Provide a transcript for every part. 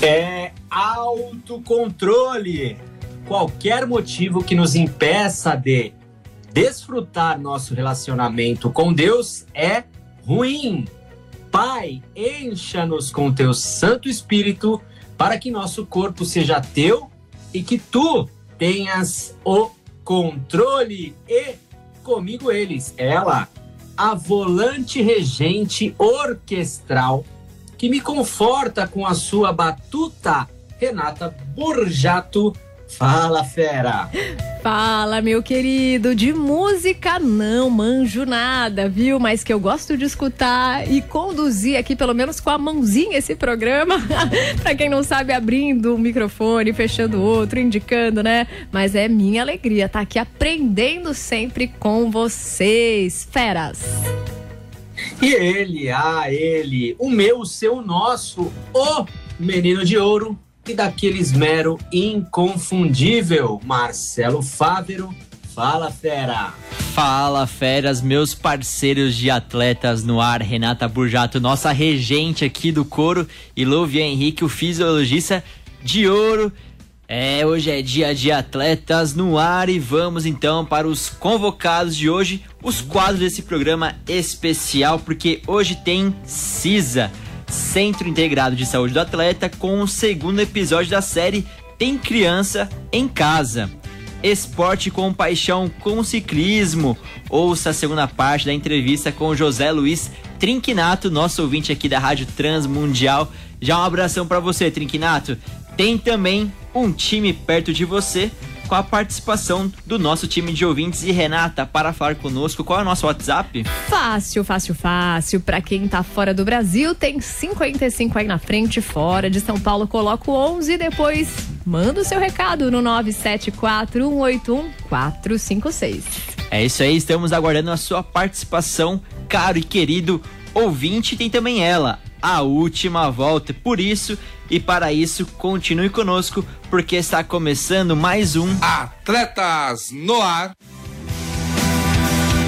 É autocontrole. Qualquer motivo que nos impeça de desfrutar nosso relacionamento com Deus é ruim. Pai, encha-nos com teu Santo Espírito para que nosso corpo seja teu e que tu tenhas o controle e comigo eles, ela, a volante regente orquestral que me conforta com a sua batuta, Renata Borjato. Fala, fera! Fala, meu querido. De música não manjo nada, viu? Mas que eu gosto de escutar e conduzir aqui, pelo menos com a mãozinha, esse programa. pra quem não sabe, abrindo um microfone, fechando outro, indicando, né? Mas é minha alegria estar tá aqui aprendendo sempre com vocês, feras. E ele, ah, ele, o meu, o seu, o nosso, o menino de ouro e daquele esmero inconfundível, Marcelo Fávero. Fala, fera! Fala, feras, meus parceiros de atletas no ar, Renata Burjato, nossa regente aqui do coro, e Louvian Henrique, o fisiologista de ouro. É, hoje é dia de atletas no ar e vamos então para os convocados de hoje, os quadros desse programa especial, porque hoje tem CISA, Centro Integrado de Saúde do Atleta, com o segundo episódio da série Tem Criança em Casa. Esporte com paixão com ciclismo. Ouça a segunda parte da entrevista com José Luiz Trinquinato, nosso ouvinte aqui da Rádio Transmundial. Já um abração para você, Trinquinato. Tem também um time perto de você com a participação do nosso time de ouvintes. E Renata, para falar conosco, qual é o nosso WhatsApp? Fácil, fácil, fácil. Para quem tá fora do Brasil, tem 55 aí na frente, fora de São Paulo, coloca o 11 e depois manda o seu recado no 974-181-456. É isso aí, estamos aguardando a sua participação, caro e querido ouvinte. Tem também ela, a última volta. Por isso e para isso, continue conosco, porque está começando mais um Atletas no Ar.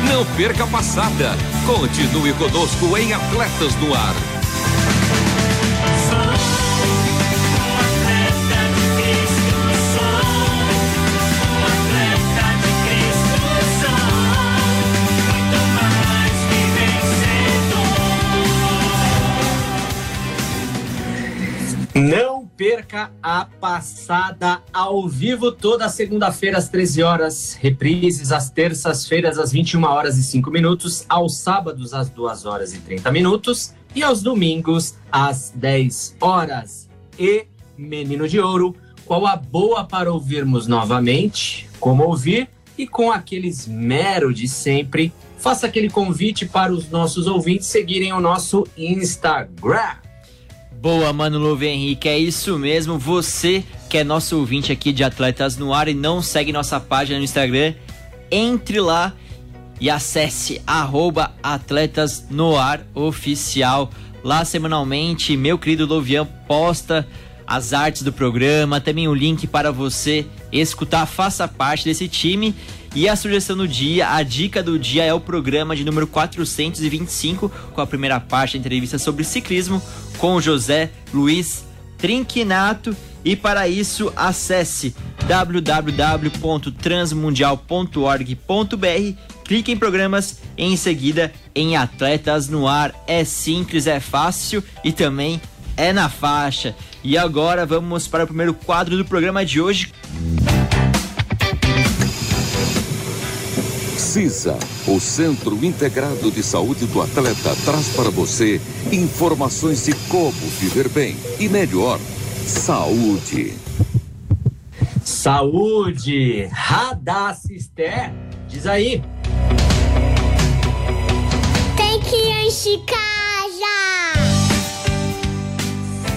Não perca a passada. Continue conosco em Atletas no Ar. Perca a passada ao vivo toda segunda-feira às 13 horas, reprises às terças-feiras às 21 horas e 5 minutos, aos sábados às 2 horas e 30 minutos e aos domingos às 10 horas. E Menino de Ouro, qual a boa para ouvirmos novamente, como ouvir e com aqueles mero de sempre. Faça aquele convite para os nossos ouvintes seguirem o nosso Instagram Boa, mano Louve Henrique, é isso mesmo. Você que é nosso ouvinte aqui de Atletas no Ar e não segue nossa página no Instagram, entre lá e acesse arroba Atletas no Ar Oficial. Lá semanalmente, meu querido Louvian posta as artes do programa, também o link para você escutar, faça parte desse time. E a sugestão do dia, a dica do dia é o programa de número 425, com a primeira parte da entrevista sobre ciclismo com José Luiz Trinquinato. E para isso, acesse www.transmundial.org.br, clique em programas e em seguida em Atletas no Ar. É simples, é fácil e também é na faixa. E agora vamos para o primeiro quadro do programa de hoje. CISA, o Centro Integrado de Saúde do Atleta, traz para você informações de como viver bem e melhor. Saúde. Saúde. Radacisté. Diz aí. Tem que encher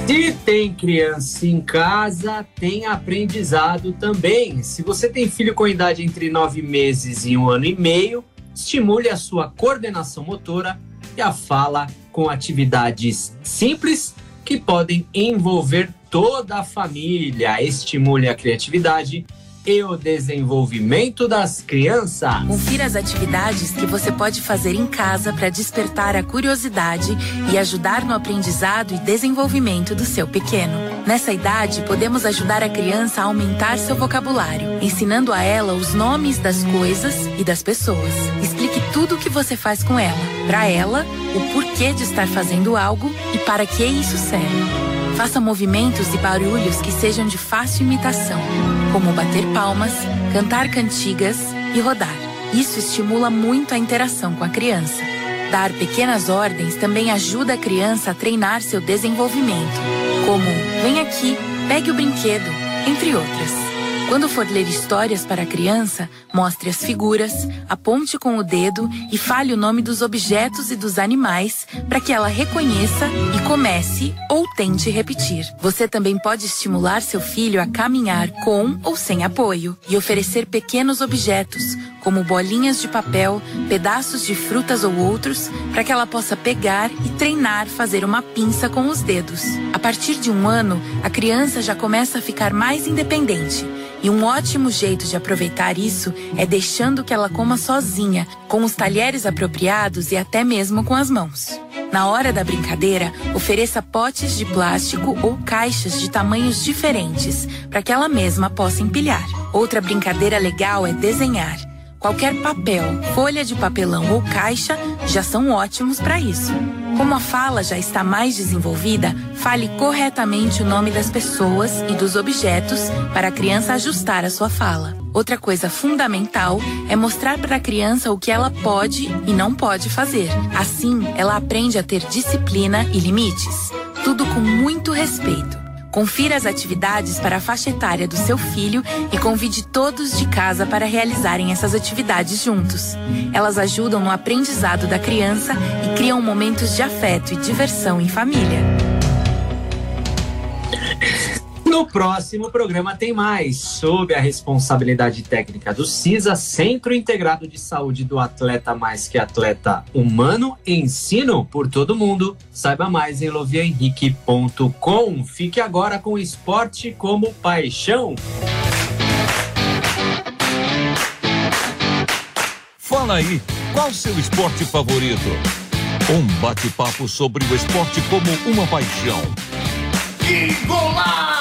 Se tem criança em casa, tem aprendizado também. Se você tem filho com idade entre nove meses e um ano e meio, estimule a sua coordenação motora e a fala com atividades simples que podem envolver toda a família. Estimule a criatividade e o desenvolvimento das crianças. Confira as atividades que você pode fazer em casa para despertar a curiosidade e ajudar no aprendizado e desenvolvimento do seu pequeno. Nessa idade, podemos ajudar a criança a aumentar seu vocabulário, ensinando a ela os nomes das coisas e das pessoas. Explique tudo o que você faz com ela, para ela, o porquê de estar fazendo algo e para que isso serve. Faça movimentos e barulhos que sejam de fácil imitação, como bater palmas, cantar cantigas e rodar. Isso estimula muito a interação com a criança. Dar pequenas ordens também ajuda a criança a treinar seu desenvolvimento, como vem aqui, pegue o brinquedo, entre outras. Quando for ler histórias para a criança, mostre as figuras, aponte com o dedo e fale o nome dos objetos e dos animais para que ela reconheça e comece ou tente repetir. Você também pode estimular seu filho a caminhar com ou sem apoio e oferecer pequenos objetos, como bolinhas de papel, pedaços de frutas ou outros, para que ela possa pegar e treinar fazer uma pinça com os dedos. A partir de um ano, a criança já começa a ficar mais independente e um ótimo jeito de aproveitar isso é deixando que ela coma sozinha, com os talheres apropriados e até mesmo com as mãos. Na hora da brincadeira, ofereça potes de plástico ou caixas de tamanhos diferentes para que ela mesma possa empilhar. Outra brincadeira legal é desenhar. Qualquer papel, folha de papelão ou caixa já são ótimos para isso. Como a fala já está mais desenvolvida, fale corretamente o nome das pessoas e dos objetos para a criança ajustar a sua fala. Outra coisa fundamental é mostrar para a criança o que ela pode e não pode fazer. Assim, ela aprende a ter disciplina e limites. Tudo com muito respeito. Confira as atividades para a faixa etária do seu filho e convide todos de casa para realizarem essas atividades juntos. Elas ajudam no aprendizado da criança e criam momentos de afeto e diversão em família. No próximo programa tem mais sob a responsabilidade técnica do CISA, Centro Integrado de Saúde do Atleta Mais que Atleta Humano, ensino por todo mundo. Saiba mais em loviahenrique.com. Fique agora com o esporte como paixão. Fala aí, qual seu esporte favorito? Um bate-papo sobre o esporte como uma paixão. Que golaço!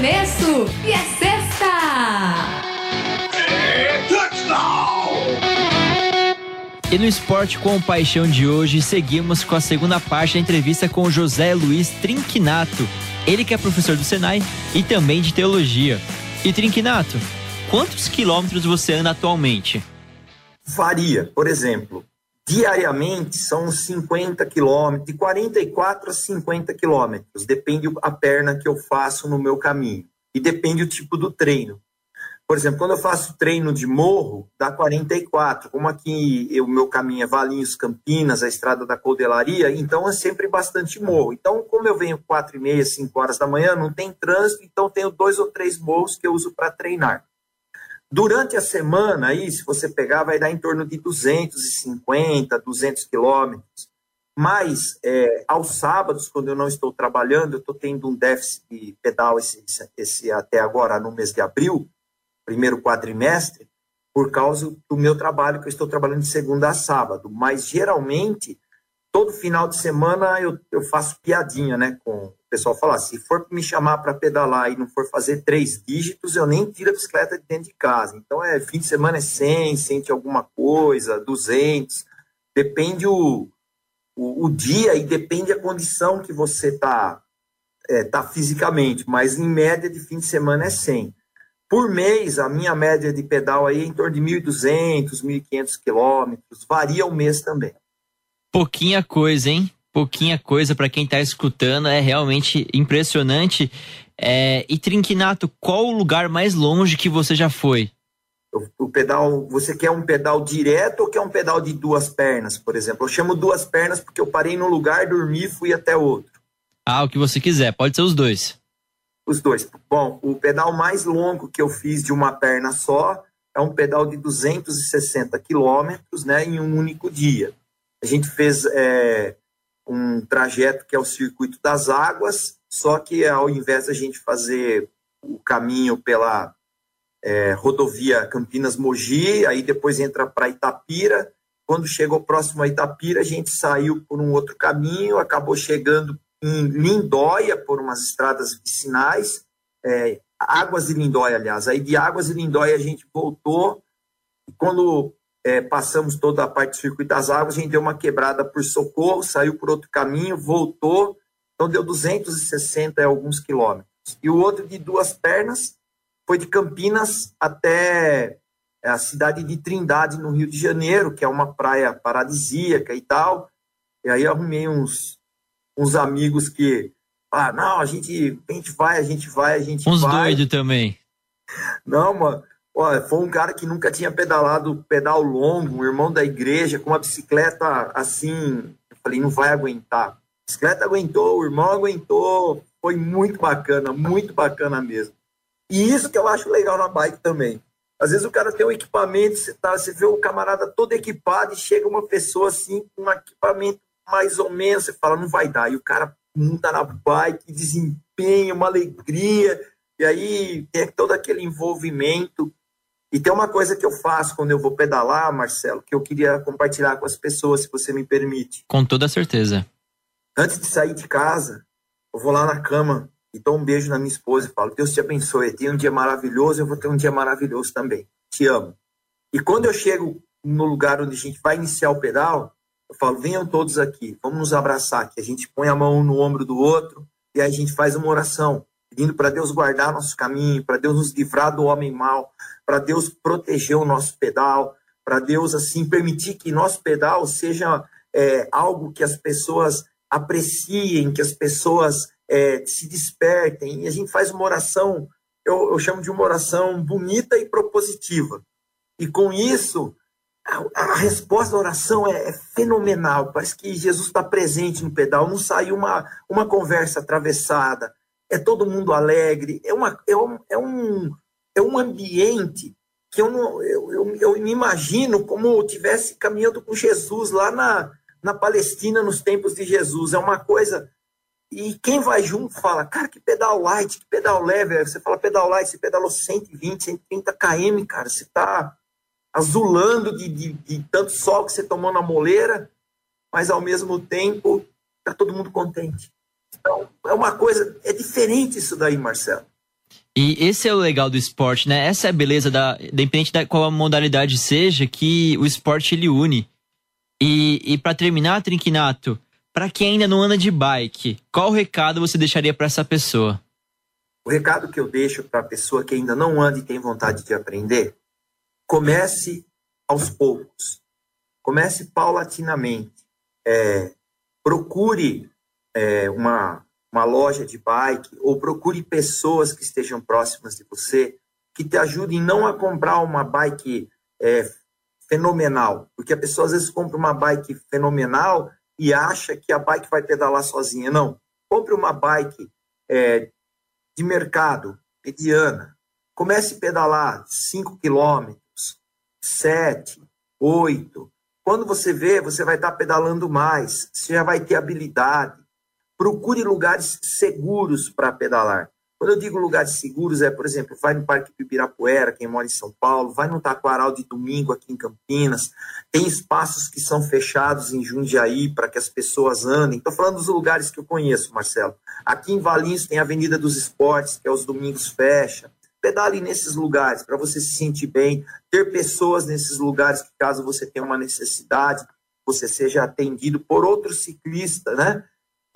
Arremesso e é sexta! E no Esporte com Paixão de hoje, seguimos com a segunda parte da entrevista com José Luiz Trinquinato. Ele que é professor do Senai e também de teologia. E Trinquinato, quantos quilômetros você anda atualmente? Varia. Por exemplo, diariamente são uns 50 quilômetros, de 44 a 50 quilômetros, depende a perna que eu faço no meu caminho. E depende o tipo do treino. Por exemplo, quando eu faço treino de morro, dá 44. Como aqui o meu caminho é Valinhos, Campinas, a estrada da Codelaria, então é sempre bastante morro. Então, como eu venho 4 e meia, 5 horas da manhã, não tem trânsito, então tenho dois ou três morros que eu uso para treinar. Durante a semana, aí, se você pegar, vai dar em torno de 250, 200 quilômetros. Mas, é, aos sábados, quando eu não estou trabalhando, eu estou tendo um déficit de pedal esse, esse, até agora, no mês de abril, primeiro quadrimestre, por causa do meu trabalho, que eu estou trabalhando de segunda a sábado. Mas, geralmente, todo final de semana eu, eu faço piadinha né, com, pessoal fala, se for me chamar para pedalar e não for fazer três dígitos, eu nem tiro a bicicleta de dentro de casa. Então, é fim de semana é 100, sente alguma coisa, 200. Depende o, o, o dia e depende a condição que você está é, tá fisicamente. Mas, em média, de fim de semana é 100. Por mês, a minha média de pedal aí é em torno de 1.200, 1.500 quilômetros. Varia o mês também. Pouquinha coisa, hein? pouquinha coisa para quem está escutando, é realmente impressionante. É, e Trinquinato, qual o lugar mais longe que você já foi? O pedal, você quer um pedal direto ou quer um pedal de duas pernas, por exemplo? Eu chamo duas pernas porque eu parei num lugar, dormi e fui até outro. Ah, o que você quiser, pode ser os dois. Os dois. Bom, o pedal mais longo que eu fiz de uma perna só é um pedal de 260 quilômetros, né, em um único dia. A gente fez é, um trajeto que é o Circuito das Águas, só que ao invés da gente fazer o caminho pela é, rodovia Campinas-Mogi, aí depois entra para Itapira. Quando chegou próximo a Itapira, a gente saiu por um outro caminho, acabou chegando em Lindóia, por umas estradas vicinais, é, Águas de Lindóia, aliás. Aí de Águas de Lindóia a gente voltou, e quando é, passamos toda a parte do circuito das águas, a gente deu uma quebrada por socorro, saiu por outro caminho, voltou, então deu 260 e alguns quilômetros. E o outro de duas pernas, foi de Campinas até é, a cidade de Trindade, no Rio de Janeiro, que é uma praia paradisíaca e tal. E aí arrumei uns, uns amigos que, ah, não, a gente, a gente vai, a gente vai, a gente uns vai. Uns doidos também. Não, mano. Olha, foi um cara que nunca tinha pedalado pedal longo, um irmão da igreja, com uma bicicleta assim. Eu falei, não vai aguentar. A bicicleta aguentou, o irmão aguentou. Foi muito bacana, muito bacana mesmo. E isso que eu acho legal na bike também. Às vezes o cara tem um equipamento, você, tá, você vê o camarada todo equipado e chega uma pessoa assim com um equipamento mais ou menos, você fala, não vai dar. E o cara monta na bike, desempenha, uma alegria, e aí tem todo aquele envolvimento. E tem uma coisa que eu faço quando eu vou pedalar, Marcelo, que eu queria compartilhar com as pessoas, se você me permite. Com toda certeza. Antes de sair de casa, eu vou lá na cama e dou um beijo na minha esposa e falo: Deus te abençoe, tenha um dia maravilhoso, eu vou ter um dia maravilhoso também. Te amo. E quando eu chego no lugar onde a gente vai iniciar o pedal, eu falo: venham todos aqui, vamos nos abraçar aqui. A gente põe a mão no ombro do outro e aí a gente faz uma oração, pedindo para Deus guardar nosso caminho, para Deus nos livrar do homem mau, para Deus proteger o nosso pedal, para Deus assim permitir que nosso pedal seja é, algo que as pessoas apreciem, que as pessoas é, se despertem. E a gente faz uma oração, eu, eu chamo de uma oração bonita e propositiva. E com isso, a, a resposta da oração é, é, fenomenal. Parece que Jesus está presente no pedal. Não sai uma, uma conversa atravessada. É todo mundo alegre. É, uma, é, um, é, um, é um ambiente que eu, não, eu, eu, eu me imagino como eu tivesse caminhando com Jesus lá na, na Palestina nos tempos de Jesus. É uma coisa e quem vai junto fala, cara, que pedal light, que pedal leve. Você fala pedal light, você pedalou 120, 130 km, cara. Você tá azulando de, de, de, tanto sol que você tomou na moleira, mas ao mesmo tempo tá todo mundo contente. Então, é uma coisa, é diferente isso daí, Marcelo. E esse é o legal do esporte, né? Essa é a beleza da, independente da qual a modalidade seja, que o esporte ele une. E, e para terminar, Trinquinato, para quem ainda não anda de bike, qual recado você deixaria para essa pessoa? O recado que eu deixo para a pessoa que ainda não anda e tem vontade de aprender, comece aos poucos, comece paulatinamente, é, procure é, uma, uma loja de bike ou procure pessoas que estejam próximas de você que te ajudem não a comprar uma bike é, fenomenal, porque a pessoa às vezes compra uma bike fenomenal e acha que a bike vai pedalar sozinha. Não. Compre uma bike é, de mercado, mediana. Comece a pedalar 5 quilômetros, 7, 8. Quando você vê, você vai estar pedalando mais, você já vai ter habilidade. Procure lugares seguros para pedalar. Quando eu digo lugares seguros, é, por exemplo, vai no Parque Ibirapuera, quem mora em São Paulo, vai no Taquaral de domingo aqui em Campinas. Tem espaços que são fechados em Jundiaí para que as pessoas andem. Estou falando dos lugares que eu conheço, Marcelo. Aqui em Valinhos tem a Avenida dos Esportes, que aos domingos fecha. Pedale nesses lugares para você se sentir bem, ter pessoas nesses lugares que, caso você tenha uma necessidade, você seja atendido por outro ciclista, né?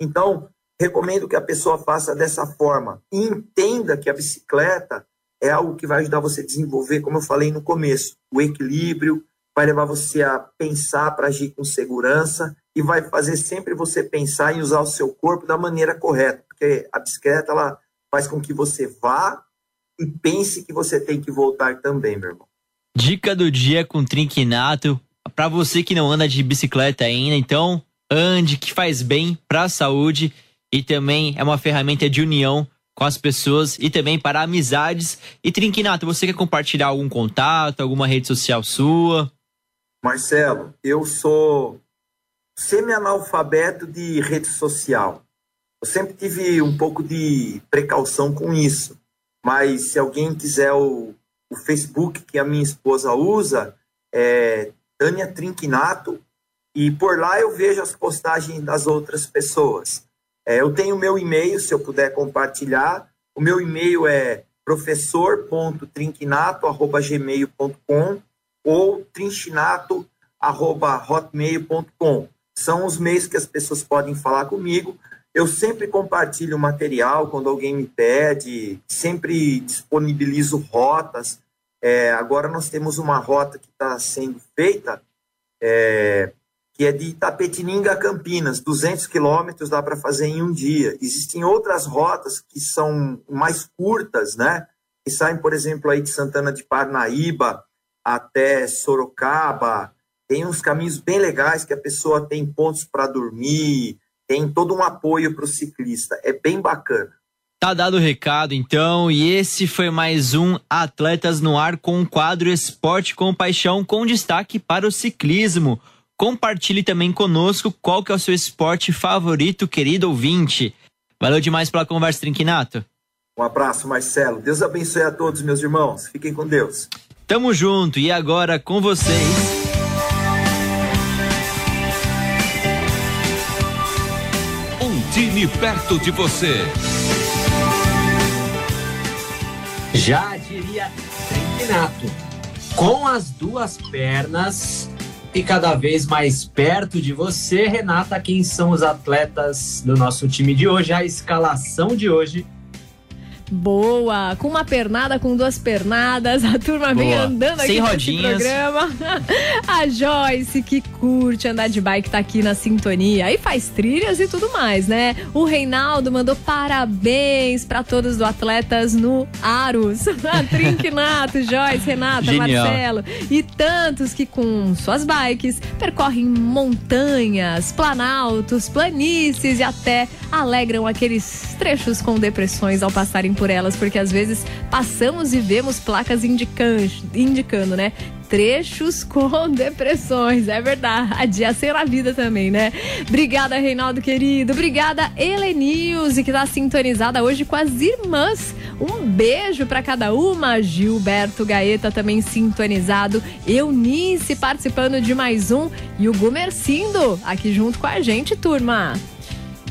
Então, recomendo que a pessoa faça dessa forma e entenda que a bicicleta é algo que vai ajudar você a desenvolver, como eu falei no começo, o equilíbrio, vai levar você a pensar para agir com segurança e vai fazer sempre você pensar em usar o seu corpo da maneira correta, porque a bicicleta ela faz com que você vá e pense que você tem que voltar também, meu irmão. Dica do dia com trinquinato. Para você que não anda de bicicleta ainda, então ande, que faz bem para a saúde e também é uma ferramenta de união com as pessoas e também para amizades. E Trinquinato, você quer compartilhar algum contato, alguma rede social sua? Marcelo, eu sou semi-analfabeto de rede social. Eu sempre tive um pouco de precaução com isso. Mas se alguém quiser o, o Facebook que a minha esposa usa, é Tânia Trinquinato, e por lá eu vejo as postagens das outras pessoas. É, eu tenho o meu e-mail, se eu puder compartilhar. O meu e-mail é professor.trinquinato.gmail.com ou trinchinato.hotmail.com. São os meios que as pessoas podem falar comigo. Eu sempre compartilho material quando alguém me pede, sempre disponibilizo rotas. É, agora nós temos uma rota que está sendo feita é, que é de Itapetininga a Campinas, 200 quilômetros dá para fazer em um dia. Existem outras rotas que são mais curtas, né? Que saem, por exemplo, aí de Santana de Parnaíba até Sorocaba. Tem uns caminhos bem legais que a pessoa tem pontos para dormir, tem todo um apoio para o ciclista. É bem bacana. Tá dado o recado, então, e esse foi mais um Atletas no Ar com o quadro Esporte com Paixão, com destaque para o ciclismo. Compartilhe também conosco qual que é o seu esporte favorito, querido ouvinte. Valeu demais pela conversa, Trinquinato. Um abraço, Marcelo. Deus abençoe a todos, meus irmãos. Fiquem com Deus. Tamo junto e agora com vocês. Um time perto de você. Já diria Trinquinato. Com as duas pernas e cada vez mais perto de você. Renata, quem são os atletas do nosso time de hoje? A escalação de hoje Boa! Com uma pernada, com duas pernadas, a turma Boa. vem andando aqui Sem nesse rodinhas. programa. A Joyce, que curte andar de bike, tá aqui na sintonia. Aí faz trilhas e tudo mais, né? O Reinaldo mandou parabéns para todos do Atletas no Aros. Trinquinato, Joyce, Renata, Genial. Marcelo e tantos que com suas bikes percorrem montanhas, planaltos, planícies e até alegram aqueles trechos com depressões ao passarem por elas, porque às vezes passamos e vemos placas indicando, indicando né? trechos com depressões. É verdade. A ser a vida também, né? Obrigada, Reinaldo querido. Obrigada, Helenilze, que tá sintonizada hoje com as irmãs. Um beijo para cada uma. Gilberto Gaeta também sintonizado. Eunice participando de mais um. E o Gumercindo aqui junto com a gente, turma.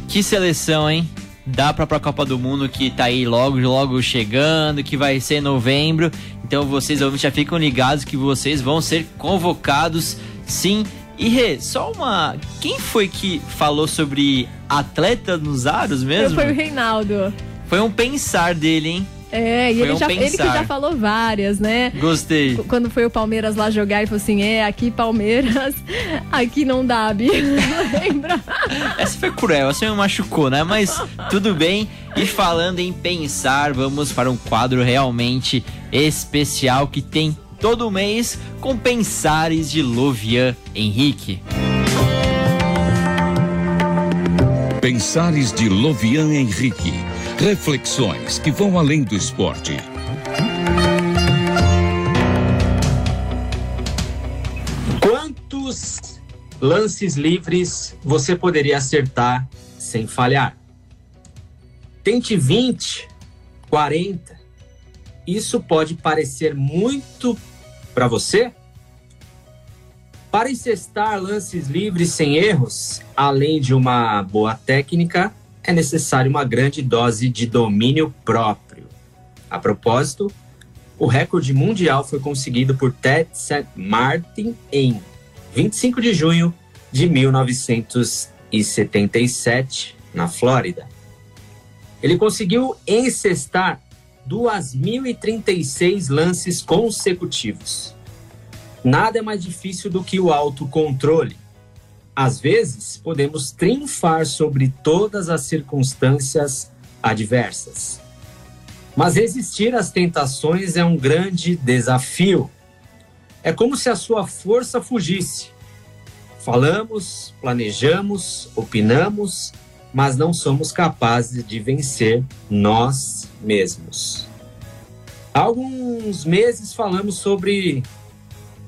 Que seleção, hein? Dá pra, pra Copa do Mundo que tá aí logo, logo chegando, que vai ser em novembro. Então vocês já ficam ligados que vocês vão ser convocados, sim. E Rê, só uma. Quem foi que falou sobre atleta nos aros mesmo? Foi o Reinaldo. Foi um pensar dele, hein? É, e ele, um já, ele que já falou várias, né? Gostei. Quando foi o Palmeiras lá jogar e falou assim: é, aqui Palmeiras, aqui não dá, Bi. Lembra? Essa foi cruel, essa me machucou, né? Mas tudo bem. E falando em pensar, vamos para um quadro realmente especial que tem todo mês com Pensares de Lovian Henrique. Pensares de Lovian Henrique Reflexões que vão além do esporte. Quantos lances livres você poderia acertar sem falhar? Tente 20, 40. Isso pode parecer muito para você? Para encestar lances livres sem erros, além de uma boa técnica, é necessário uma grande dose de domínio próprio. A propósito, o recorde mundial foi conseguido por Ted St. Martin em 25 de junho de 1977, na Flórida. Ele conseguiu encestar 2.036 lances consecutivos. Nada é mais difícil do que o autocontrole. Às vezes, podemos triunfar sobre todas as circunstâncias adversas. Mas resistir às tentações é um grande desafio. É como se a sua força fugisse. Falamos, planejamos, opinamos, mas não somos capazes de vencer nós mesmos. Há alguns meses falamos sobre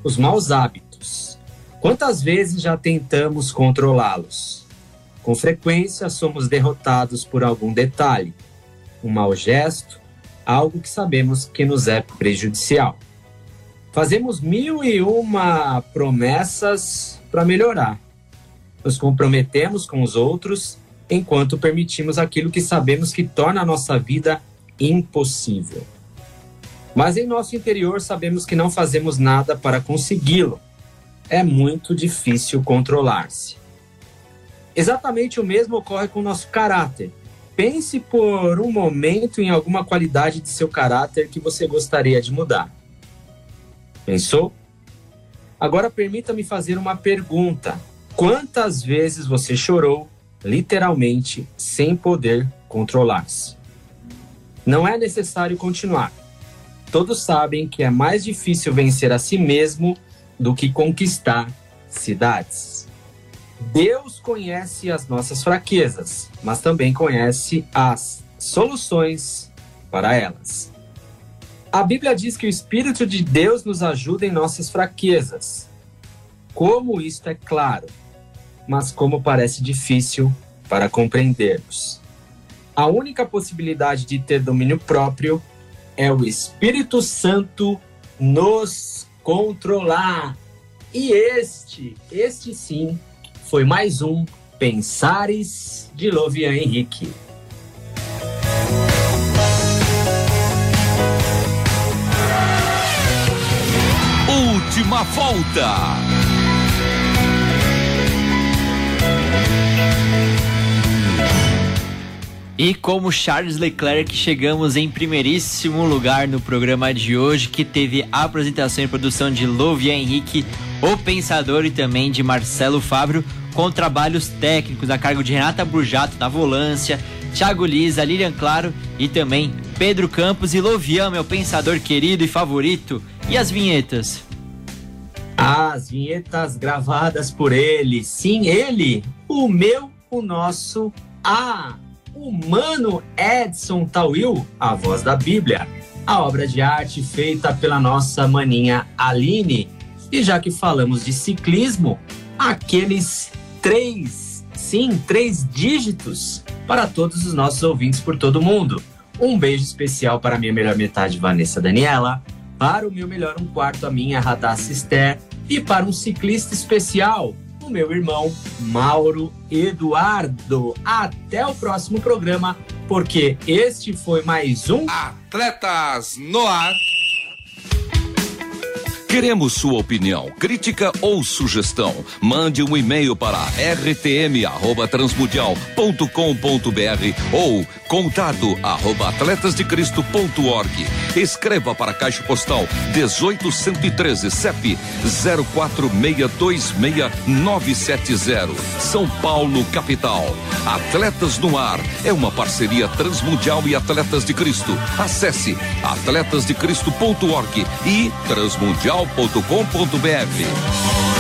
os maus hábitos. Quantas vezes já tentamos controlá-los? Com frequência somos derrotados por algum detalhe, um mau gesto, algo que sabemos que nos é prejudicial. Fazemos mil e uma promessas para melhorar. Nos comprometemos com os outros enquanto permitimos aquilo que sabemos que torna a nossa vida impossível. Mas em nosso interior sabemos que não fazemos nada para consegui-lo. É muito difícil controlar-se. Exatamente o mesmo ocorre com o nosso caráter. Pense por um momento em alguma qualidade de seu caráter que você gostaria de mudar. Pensou? Agora permita-me fazer uma pergunta. Quantas vezes você chorou, literalmente, sem poder controlar-se? Não é necessário continuar. Todos sabem que é mais difícil vencer a si mesmo do que conquistar cidades. Deus conhece as nossas fraquezas, mas também conhece as soluções para elas. A Bíblia diz que o Espírito de Deus nos ajuda em nossas fraquezas. Como isto é claro, mas como parece difícil para compreendermos. A única possibilidade de ter domínio próprio é o Espírito Santo nos controlar. E este, este sim, foi mais um Pensares de Lovian Henrique. Última volta. E como Charles Leclerc, chegamos em primeiríssimo lugar no programa de hoje, que teve a apresentação e produção de Lovia Henrique, o Pensador, e também de Marcelo Fábio, com trabalhos técnicos a cargo de Renata Burjato, da Volância, Thiago Lisa, Lilian Claro e também Pedro Campos e Lovian, meu pensador querido e favorito. E as vinhetas? As vinhetas gravadas por ele. Sim, ele, o meu, o nosso, a humano Edson Tawil, a voz da Bíblia. A obra de arte feita pela nossa maninha Aline. E já que falamos de ciclismo, aqueles três, sim, três dígitos para todos os nossos ouvintes por todo mundo. Um beijo especial para a minha melhor metade, Vanessa Daniela, para o meu melhor um quarto, a minha Radassa Esther, e para um ciclista especial, o meu irmão Mauro Eduardo. Até o próximo programa, porque este foi mais um Atletas no Ar. Queremos sua opinião, crítica ou sugestão. Mande um e-mail para rtm@transmundial.com.br ou contato arroba atletasdecristo.org. Escreva para a Caixa Postal 18113 CEP 04626970 São Paulo, capital. Atletas no Ar é uma parceria Transmundial e Atletas de Cristo. Acesse atletasdecristo.org e transmundial.com.br.